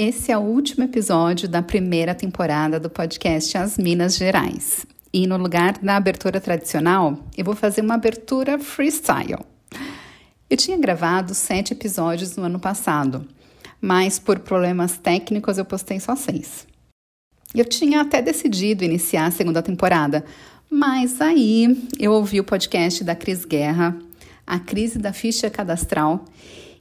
Esse é o último episódio da primeira temporada do podcast As Minas Gerais. E no lugar da abertura tradicional, eu vou fazer uma abertura freestyle. Eu tinha gravado sete episódios no ano passado, mas por problemas técnicos eu postei só seis. Eu tinha até decidido iniciar a segunda temporada, mas aí eu ouvi o podcast da Cris Guerra, A Crise da Ficha Cadastral,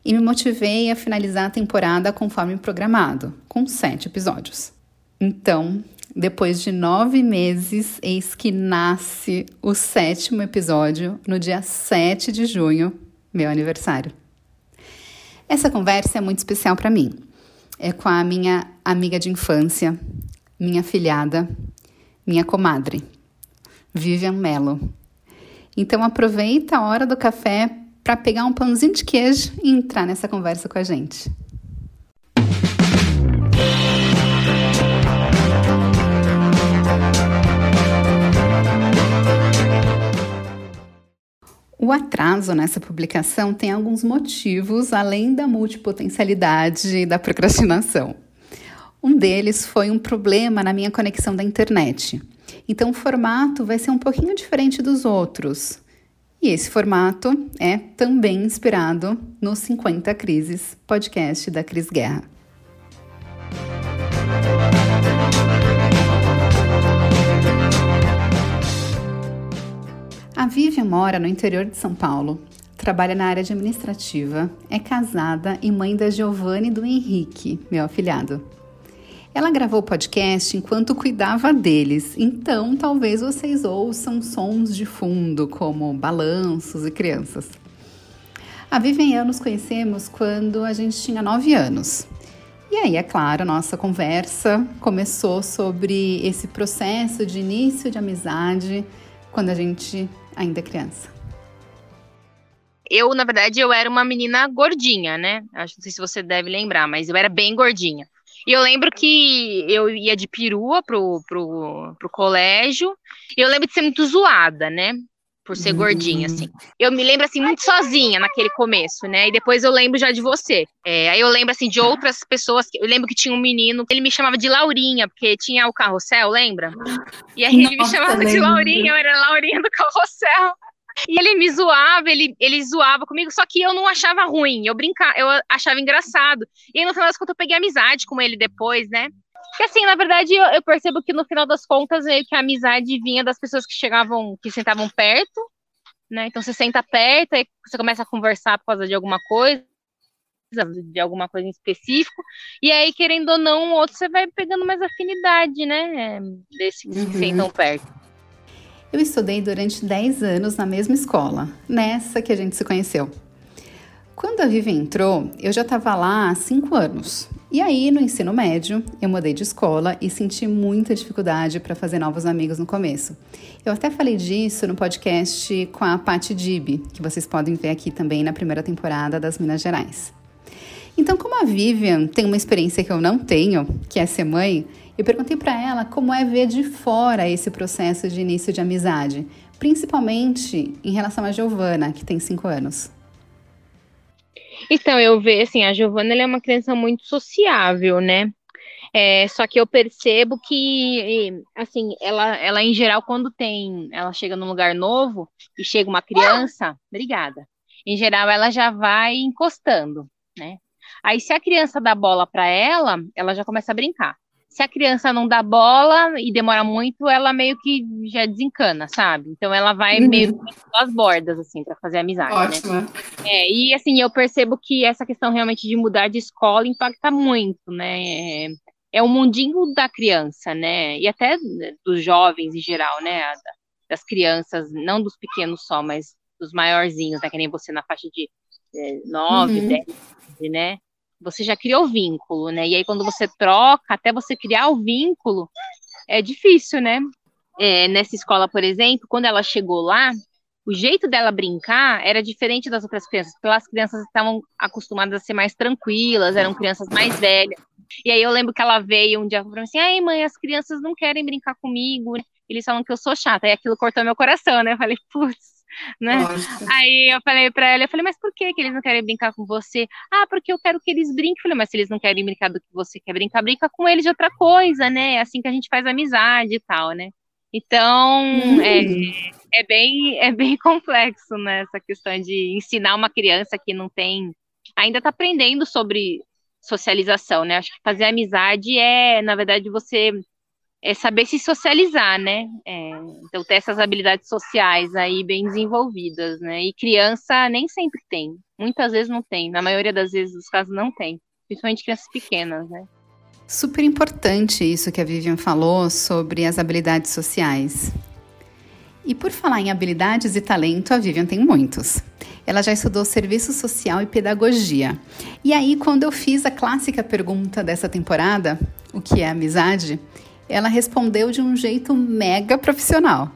e me motivei a finalizar a temporada conforme programado, com sete episódios. Então, depois de nove meses, eis que nasce o sétimo episódio no dia 7 de junho, meu aniversário. Essa conversa é muito especial para mim. É com a minha amiga de infância, minha filhada, minha comadre, Vivian Mello. Então aproveita a hora do café para pegar um pãozinho de queijo e entrar nessa conversa com a gente. O atraso nessa publicação tem alguns motivos além da multipotencialidade e da procrastinação. Um deles foi um problema na minha conexão da internet. Então, o formato vai ser um pouquinho diferente dos outros. E esse formato é também inspirado no 50 Crises, podcast da Cris Guerra. A Vivian mora no interior de São Paulo, trabalha na área administrativa, é casada e mãe da Giovanni e do Henrique, meu afilhado. Ela gravou o podcast enquanto cuidava deles, então talvez vocês ouçam sons de fundo, como balanços e crianças. A Vivian e eu nos conhecemos quando a gente tinha 9 anos. E aí, é claro, nossa conversa começou sobre esse processo de início de amizade quando a gente ainda é criança. Eu, na verdade, eu era uma menina gordinha, né? Acho não sei se você deve lembrar, mas eu era bem gordinha. E eu lembro que eu ia de perua pro, pro, pro colégio. E eu lembro de ser muito zoada, né? Por ser uhum. gordinha, assim. Eu me lembro, assim, muito sozinha naquele começo, né? E depois eu lembro já de você. É, aí eu lembro, assim, de outras pessoas. Eu lembro que tinha um menino, ele me chamava de Laurinha, porque tinha o carrossel, lembra? E aí Nossa, ele me chamava de Laurinha, eu era Laurinha do carrossel. E ele me zoava, ele, ele zoava comigo, só que eu não achava ruim, eu brincava, eu achava engraçado. E aí, no final das contas, eu peguei amizade com ele depois, né? Que assim, na verdade, eu, eu, percebo que no final das contas, meio que a amizade vinha das pessoas que chegavam, que sentavam perto, né? Então você senta perto, aí você começa a conversar por causa de alguma coisa, de alguma coisa em específico, e aí, querendo ou não, o outro você vai pegando mais afinidade, né? Desse que uhum. sentam perto. Eu estudei durante 10 anos na mesma escola, nessa que a gente se conheceu. Quando a Vivi entrou, eu já estava lá há 5 anos. E aí, no ensino médio, eu mudei de escola e senti muita dificuldade para fazer novos amigos no começo. Eu até falei disso no podcast com a Patti Dib, que vocês podem ver aqui também na primeira temporada das Minas Gerais. Então, como a Vivian tem uma experiência que eu não tenho, que é ser mãe, eu perguntei para ela como é ver de fora esse processo de início de amizade, principalmente em relação a Giovana, que tem cinco anos. Então, eu vejo assim, a Giovana é uma criança muito sociável, né? É, só que eu percebo que, assim, ela, ela em geral, quando tem, ela chega num lugar novo e chega uma criança, obrigada. Em geral, ela já vai encostando, né? Aí, se a criança dá bola para ela, ela já começa a brincar se a criança não dá bola e demora muito, ela meio que já desencana, sabe? Então ela vai uhum. meio pelas bordas, assim, para fazer amizade. Né? Ótimo. Né? É, e assim, eu percebo que essa questão realmente de mudar de escola impacta muito, né? É, é o mundinho da criança, né? E até dos jovens em geral, né? Das crianças, não dos pequenos só, mas dos maiorzinhos, né? Que nem você na faixa de é, 9, uhum. 10, né? Você já criou vínculo, né? E aí quando você troca, até você criar o vínculo, é difícil, né? É, nessa escola, por exemplo, quando ela chegou lá, o jeito dela brincar era diferente das outras crianças, porque as crianças estavam acostumadas a ser mais tranquilas, eram crianças mais velhas. E aí eu lembro que ela veio um dia para mim assim: "Ai, mãe, as crianças não querem brincar comigo, eles falam que eu sou chata". E aquilo cortou meu coração, né? Eu falei: "Putz, né? Aí eu falei pra ela, eu falei, mas por que, que eles não querem brincar com você? Ah, porque eu quero que eles brinquem. Eu falei, mas se eles não querem brincar do que você quer brincar, brinca com eles de outra coisa, né? É assim que a gente faz amizade e tal, né? Então, hum. é, é, bem, é bem complexo, né? Essa questão de ensinar uma criança que não tem. Ainda está aprendendo sobre socialização, né? Acho que fazer amizade é, na verdade, você é saber se socializar, né? É, então, ter essas habilidades sociais aí bem desenvolvidas, né? E criança nem sempre tem. Muitas vezes não tem. Na maioria das vezes, dos casos, não tem. Principalmente crianças pequenas, né? Super importante isso que a Vivian falou sobre as habilidades sociais. E por falar em habilidades e talento, a Vivian tem muitos. Ela já estudou serviço social e pedagogia. E aí, quando eu fiz a clássica pergunta dessa temporada, o que é amizade? Ela respondeu de um jeito mega profissional.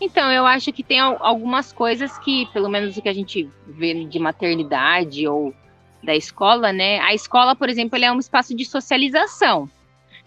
Então, eu acho que tem algumas coisas que, pelo menos o que a gente vê de maternidade ou da escola, né? A escola, por exemplo, é um espaço de socialização,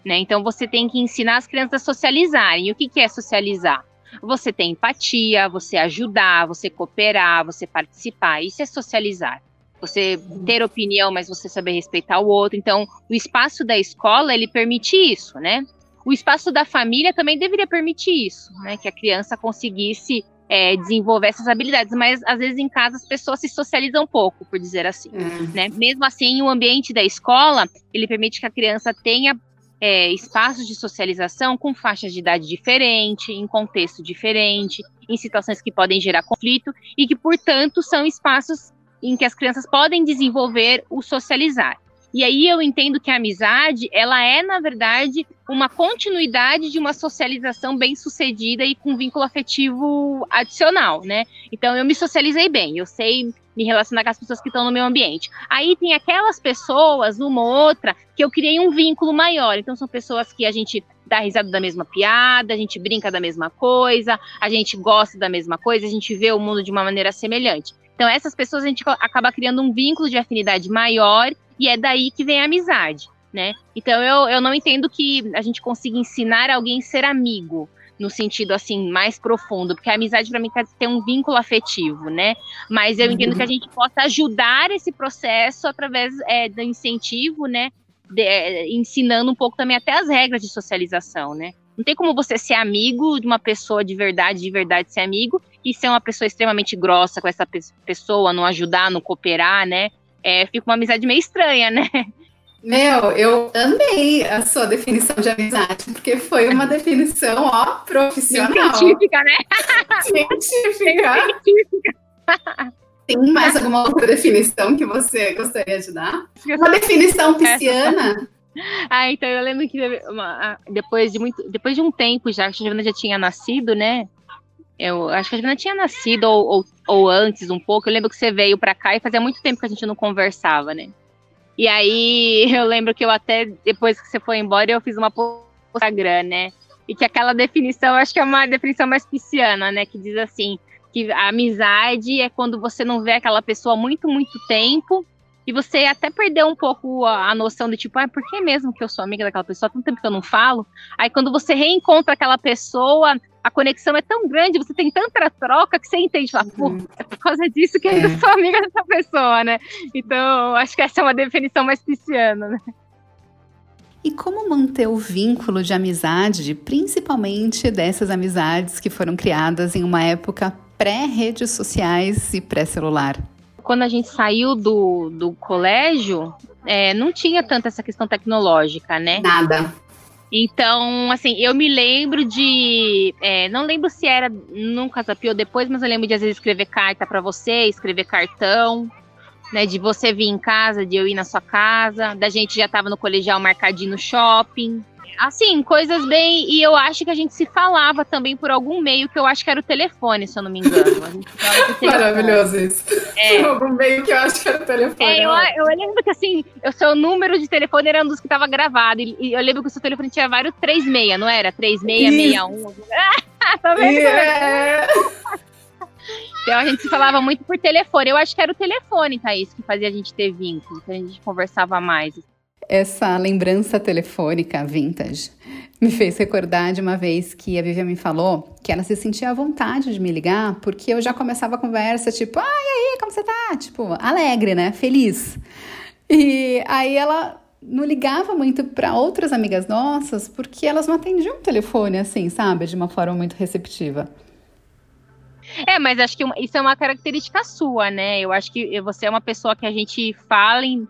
né? Então você tem que ensinar as crianças a socializarem. E o que, que é socializar? Você tem empatia, você ajudar, você cooperar, você participar. Isso é socializar. Você ter opinião, mas você saber respeitar o outro. Então, o espaço da escola, ele permite isso, né? O espaço da família também deveria permitir isso, né? Que a criança conseguisse é, desenvolver essas habilidades, mas às vezes em casa as pessoas se socializam um pouco, por dizer assim, uhum. né? Mesmo assim, o ambiente da escola, ele permite que a criança tenha é, espaços de socialização com faixas de idade diferente, em contexto diferente, em situações que podem gerar conflito e que, portanto, são espaços em que as crianças podem desenvolver o socializar. E aí eu entendo que a amizade, ela é, na verdade, uma continuidade de uma socialização bem sucedida e com vínculo afetivo adicional, né? Então eu me socializei bem, eu sei me relacionar com as pessoas que estão no meu ambiente. Aí tem aquelas pessoas, uma ou outra, que eu criei um vínculo maior. Então são pessoas que a gente dá risada da mesma piada, a gente brinca da mesma coisa, a gente gosta da mesma coisa, a gente vê o mundo de uma maneira semelhante. Então essas pessoas a gente acaba criando um vínculo de afinidade maior e é daí que vem a amizade, né? Então eu, eu não entendo que a gente consiga ensinar alguém a ser amigo, no sentido assim mais profundo, porque a amizade para mim tem um vínculo afetivo, né? Mas eu entendo que a gente possa ajudar esse processo através é, do incentivo, né? De, é, ensinando um pouco também até as regras de socialização, né? Não tem como você ser amigo de uma pessoa de verdade, de verdade ser amigo, e ser uma pessoa extremamente grossa com essa pessoa, não ajudar, não cooperar, né? é, fica uma amizade meio estranha, né? Meu, eu amei a sua definição de amizade, porque foi uma definição, ó, profissional. Científica, né? Científica. Científica. Tem mais alguma outra definição que você gostaria de dar? Uma definição pisciana? Ah, então eu lembro que depois de muito, depois de um tempo já, que a Giovana já tinha nascido, né? Eu acho que a Giovana tinha nascido ou, ou, ou, antes um pouco. Eu lembro que você veio para cá e fazia muito tempo que a gente não conversava, né? E aí eu lembro que eu até, depois que você foi embora, eu fiz uma post no Instagram, né? E que aquela definição, acho que é uma definição mais pisciana, né? Que diz assim, que a amizade é quando você não vê aquela pessoa há muito, muito tempo e você até perdeu um pouco a, a noção de tipo, ah, por que mesmo que eu sou amiga daquela pessoa? Há tanto tempo que eu não falo. Aí quando você reencontra aquela pessoa, a conexão é tão grande, você tem tanta troca que você entende, fala, pô, uhum. é por causa disso que eu ainda é. sou amiga dessa pessoa, né? Então, acho que essa é uma definição mais pisciana, né? E como manter o vínculo de amizade, principalmente dessas amizades que foram criadas em uma época pré-redes sociais e pré-celular? Quando a gente saiu do, do colégio, é, não tinha tanta essa questão tecnológica, né? Nada. Então, assim, eu me lembro de. É, não lembro se era num Casapio depois, mas eu lembro de às vezes escrever carta para você, escrever cartão, né? De você vir em casa, de eu ir na sua casa, da gente já tava no colegial marcadinho no shopping. Assim, coisas bem. E eu acho que a gente se falava também por algum meio, que eu acho que era o telefone, se eu não me engano. Maravilhoso isso. É. Por algum meio que eu acho que era o telefone. É, eu, eu lembro que assim, o seu número de telefone era um dos que estava gravado. E, eu lembro que o seu telefone tinha vários 36, não era? 3661. tá vendo? Yeah. Então a gente se falava muito por telefone. Eu acho que era o telefone, Thaís, que fazia a gente ter vínculo, que a gente conversava mais. Essa lembrança telefônica vintage me fez recordar de uma vez que a Vivian me falou que ela se sentia à vontade de me ligar porque eu já começava a conversa tipo, ai, ah, aí, como você tá? Tipo, alegre, né? Feliz. E aí ela não ligava muito para outras amigas nossas porque elas não atendiam o telefone assim, sabe? De uma forma muito receptiva. É, mas acho que isso é uma característica sua, né? Eu acho que você é uma pessoa que a gente fala em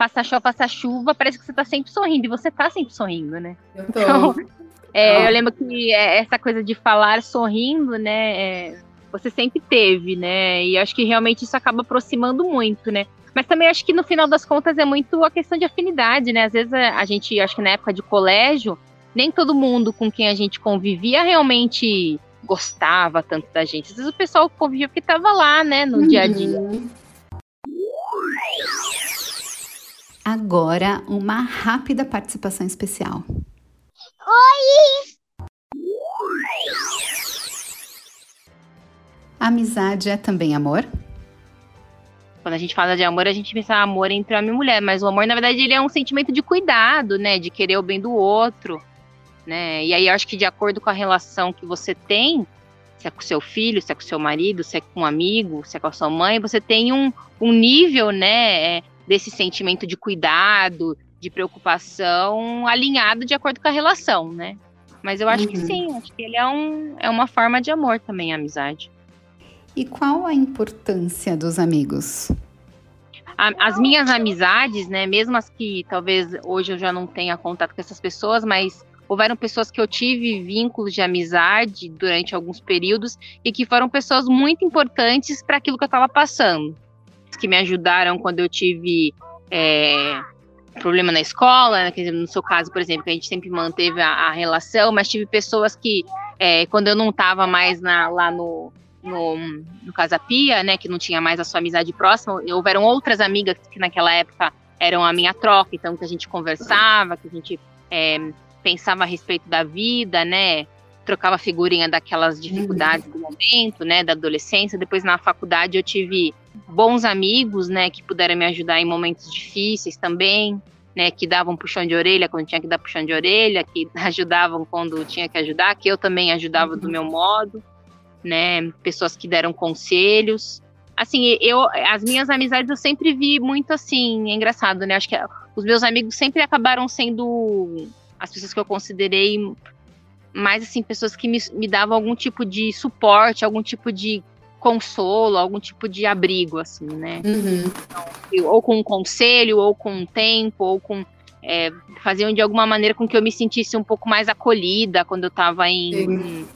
passa chuva, passa chuva, parece que você tá sempre sorrindo, e você tá sempre sorrindo, né? Eu tô. Então, é, eu lembro que é, essa coisa de falar sorrindo, né? É, você sempre teve, né? E acho que realmente isso acaba aproximando muito, né? Mas também acho que no final das contas é muito a questão de afinidade, né? Às vezes a, a gente, acho que na época de colégio, nem todo mundo com quem a gente convivia realmente gostava tanto da gente. Às vezes o pessoal convivia porque estava lá, né, no uhum. dia a dia. Agora, uma rápida participação especial. Oi! Amizade é também amor? Quando a gente fala de amor, a gente pensa amor entre homem e mulher, mas o amor, na verdade, ele é um sentimento de cuidado, né? De querer o bem do outro, né? E aí eu acho que de acordo com a relação que você tem, se é com seu filho, se é com seu marido, se é com um amigo, se é com a sua mãe, você tem um, um nível, né, é, desse sentimento de cuidado, de preocupação alinhado de acordo com a relação, né? Mas eu acho uhum. que sim, acho que ele é, um, é uma forma de amor também, a amizade. E qual a importância dos amigos? as minhas amizades, né, mesmo as que talvez hoje eu já não tenha contato com essas pessoas, mas houveram pessoas que eu tive vínculos de amizade durante alguns períodos e que foram pessoas muito importantes para aquilo que eu estava passando, que me ajudaram quando eu tive é, problema na escola, né, no seu caso, por exemplo, que a gente sempre manteve a, a relação, mas tive pessoas que é, quando eu não estava mais na, lá no, no, no Casa Pia, né, que não tinha mais a sua amizade próxima, houveram outras amigas que naquela época eram a minha troca, então que a gente conversava, que a gente é, pensava a respeito da vida, né? Trocava figurinha daquelas dificuldades do momento, né? Da adolescência. Depois na faculdade eu tive bons amigos, né? Que puderam me ajudar em momentos difíceis também, né? Que davam puxão de orelha quando tinha que dar puxão de orelha, que ajudavam quando tinha que ajudar, que eu também ajudava uhum. do meu modo, né? Pessoas que deram conselhos assim, eu, as minhas amizades eu sempre vi muito assim, é engraçado, né? Acho que os meus amigos sempre acabaram sendo as pessoas que eu considerei mais assim pessoas que me, me davam algum tipo de suporte, algum tipo de consolo, algum tipo de abrigo, assim, né? Uhum. Então, ou com um conselho, ou com um tempo, ou com é, faziam de alguma maneira com que eu me sentisse um pouco mais acolhida quando eu estava em, em,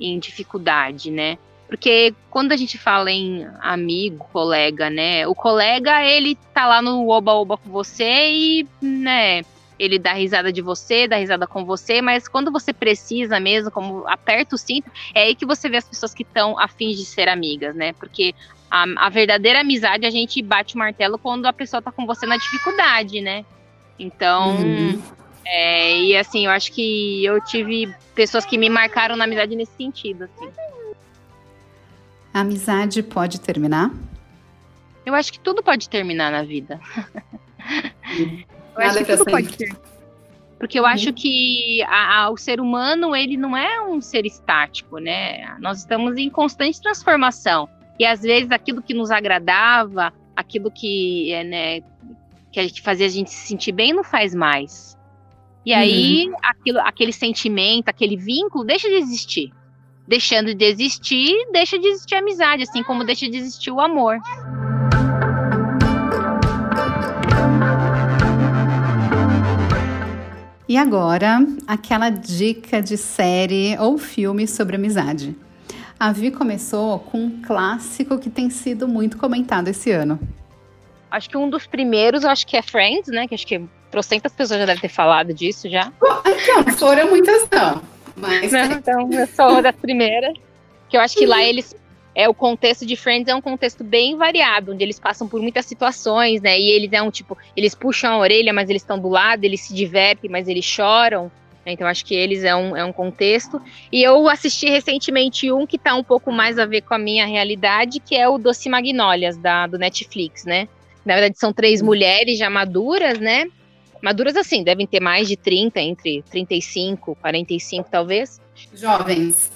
em, dificuldade, né? Porque quando a gente fala em amigo, colega, né? O colega, ele tá lá no oba-oba com você e, né? Ele dá risada de você, dá risada com você, mas quando você precisa mesmo, como aperta o cinto, é aí que você vê as pessoas que estão afins de ser amigas, né? Porque a, a, verdadeira amizade a gente bate o martelo quando a pessoa tá com você na dificuldade, né? Então, uhum. é, e assim, eu acho que eu tive pessoas que me marcaram na amizade nesse sentido, assim. A amizade pode terminar? Eu acho que tudo pode terminar na vida. Uhum. Eu Nada acho que tudo pode ser. Porque eu acho que a, a, o ser humano, ele não é um ser estático, né? Nós estamos em constante transformação. E às vezes aquilo que nos agradava, aquilo que, é, né, que, que fazia a gente se sentir bem, não faz mais. E aí, uhum. aquilo, aquele sentimento, aquele vínculo deixa de existir. Deixando de existir, deixa de existir a amizade, assim como deixa de existir o amor. E agora, aquela dica de série ou filme sobre amizade. A Vi começou com um clássico que tem sido muito comentado esse ano. Acho que um dos primeiros, acho que é Friends, né? Que acho que trocentas pessoas já devem ter falado disso já. Então, foram muitas não. Mas... Não, então, eu sou uma das primeiras. Que eu acho que lá eles é o contexto de Friends é um contexto bem variado, onde eles passam por muitas situações, né? E eles é um tipo, eles puxam a orelha, mas eles estão do lado, eles se divertem, mas eles choram. Né? Então acho que eles é um, é um contexto. E eu assisti recentemente um que tá um pouco mais a ver com a minha realidade, que é o Doce Magnólias, da, do Netflix, né? Na verdade, são três mulheres já maduras, né? Maduras assim, devem ter mais de 30, entre 35, 45 talvez. Jovens.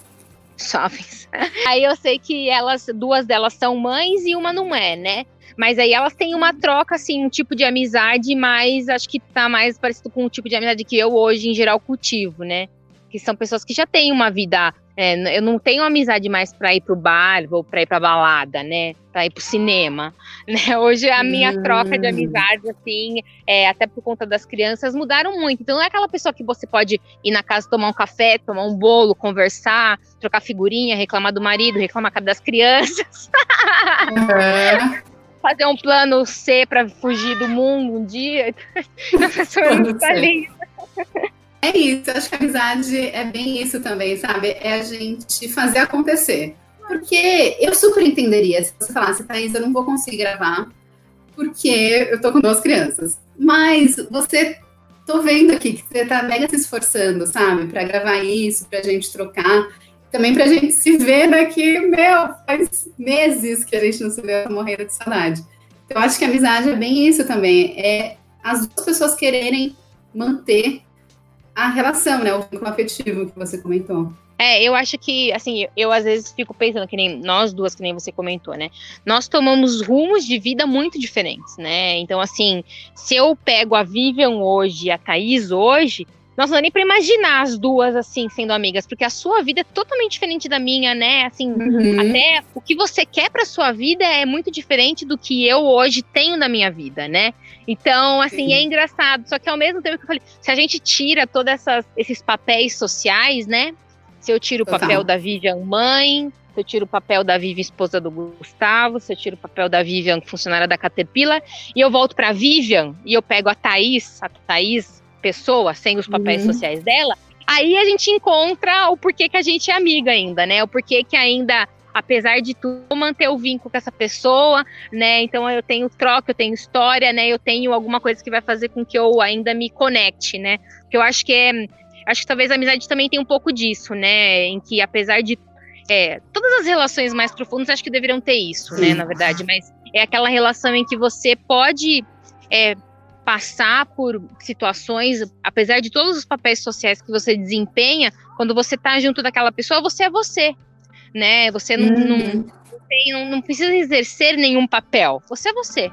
Jovens. Aí eu sei que elas, duas delas são mães e uma não é, né? Mas aí elas têm uma troca, assim, um tipo de amizade, mas acho que tá mais parecido com o tipo de amizade que eu hoje, em geral, cultivo, né? Que são pessoas que já têm uma vida é, eu não tenho amizade mais para ir pro bar ou para ir pra balada, né? Para ir pro cinema. Né? Hoje a minha hum. troca de amizade, assim, é, até por conta das crianças, mudaram muito. Então não é aquela pessoa que você pode ir na casa tomar um café, tomar um bolo, conversar, trocar figurinha, reclamar do marido, reclamar das crianças. Uhum. Fazer um plano C para fugir do mundo um dia. a pessoa não tá ali. É isso, acho que a amizade é bem isso também, sabe? É a gente fazer acontecer. Porque eu super entenderia se você falasse, Thaís, eu não vou conseguir gravar, porque eu tô com duas crianças. Mas você, tô vendo aqui que você tá mega se esforçando, sabe? Para gravar isso, pra gente trocar. Também pra gente se ver daqui, meu, faz meses que a gente não se vê, morrendo de saudade. Então, acho que a amizade é bem isso também. É as duas pessoas quererem manter a relação, né? O vínculo afetivo que você comentou. É, eu acho que, assim, eu às vezes fico pensando, que nem nós duas, que nem você comentou, né? Nós tomamos rumos de vida muito diferentes, né? Então, assim, se eu pego a Vivian hoje e a Thaís hoje, nós não dá nem pra imaginar as duas, assim, sendo amigas, porque a sua vida é totalmente diferente da minha, né? Assim, uhum. até o que você quer pra sua vida é muito diferente do que eu hoje tenho na minha vida, né? Então, assim, Sim. é engraçado. Só que ao mesmo tempo que eu falei, se a gente tira todos esses papéis sociais, né? Se eu tiro o papel da Vivian mãe, se eu tiro o papel da Vivian esposa do Gustavo, se eu tiro o papel da Vivian funcionária da Caterpillar, e eu volto pra Vivian e eu pego a Thaís, a Thaís pessoa, sem os papéis uhum. sociais dela, aí a gente encontra o porquê que a gente é amiga ainda, né? O porquê que ainda, apesar de tudo, manter o vínculo com essa pessoa, né? Então eu tenho troca, eu tenho história, né? Eu tenho alguma coisa que vai fazer com que eu ainda me conecte, né? Porque eu acho que é. Acho que talvez a amizade também tem um pouco disso, né? Em que apesar de é, todas as relações mais profundas acho que deveriam ter isso, né, na verdade, mas é aquela relação em que você pode é, passar por situações, apesar de todos os papéis sociais que você desempenha, quando você está junto daquela pessoa, você é você, né? Você não, uhum. não, tem, não, não precisa exercer nenhum papel. Você é você.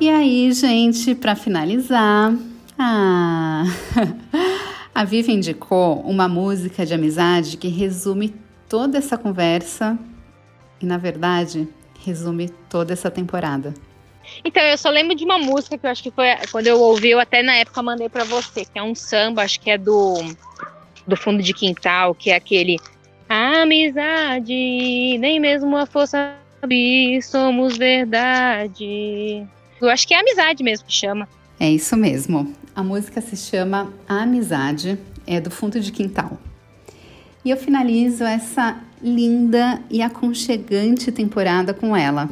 E aí, gente, para finalizar, ah, a Vivi indicou uma música de amizade que resume toda essa conversa e na verdade resume toda essa temporada. Então, eu só lembro de uma música que eu acho que foi quando eu ouvi, eu até na época mandei para você, que é um samba, acho que é do do fundo de quintal, que é aquele amizade, nem mesmo a força somos verdade. Eu acho que é amizade mesmo que chama. É isso mesmo. A música se chama Amizade, é do fundo de quintal. E eu finalizo essa linda e aconchegante temporada com ela.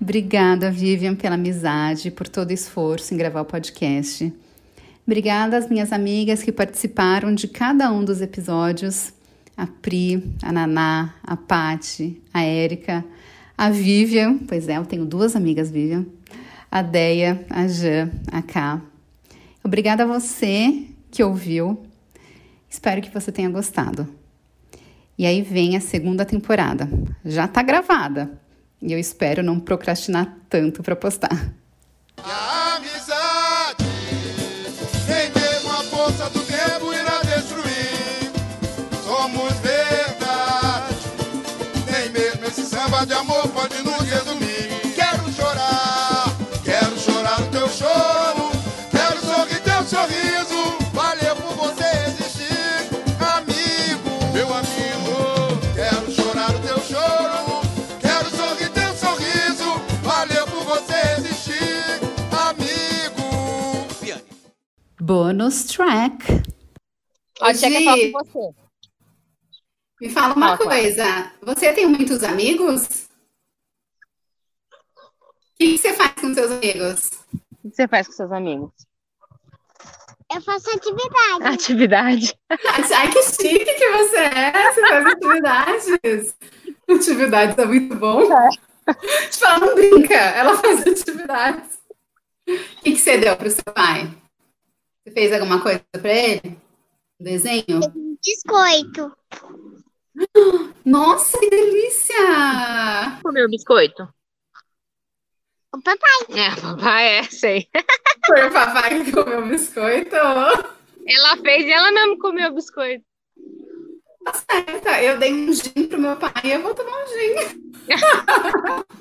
Obrigada, Vivian, pela amizade, por todo o esforço em gravar o podcast. Obrigada às minhas amigas que participaram de cada um dos episódios: a Pri, a Naná, a Pati, a Érica, a Vivian, pois é, eu tenho duas amigas Vivian, a Deia, a Jan, a Ká. Obrigada a você que ouviu. Espero que você tenha gostado. E aí vem a segunda temporada. Já tá gravada. E eu espero não procrastinar tanto para postar. A amizade, nem mesmo a força do tempo irá destruir. Somos verdade, nem mesmo esse samba de amor pode nos resumir. Bônus track. Hoje, Gi, você. Me fala uma coisa. Você tem muitos amigos? O que você faz com seus amigos? O que você faz com seus amigos? Eu faço atividade. Atividade? Ai, que chique que você é! Você faz atividades. Atividades é muito bom. É. tipo, ela não brinca, ela faz atividades. O que, que você deu para o seu pai? Você fez alguma coisa para ele? Um desenho? Biscoito. Nossa, que delícia! Comeu biscoito? O papai. É, papai, é, sei. Foi o papai que comeu biscoito? Ela fez e ela mesmo comeu biscoito. Tá certo, eu dei um gin pro meu pai e eu vou tomar um gin.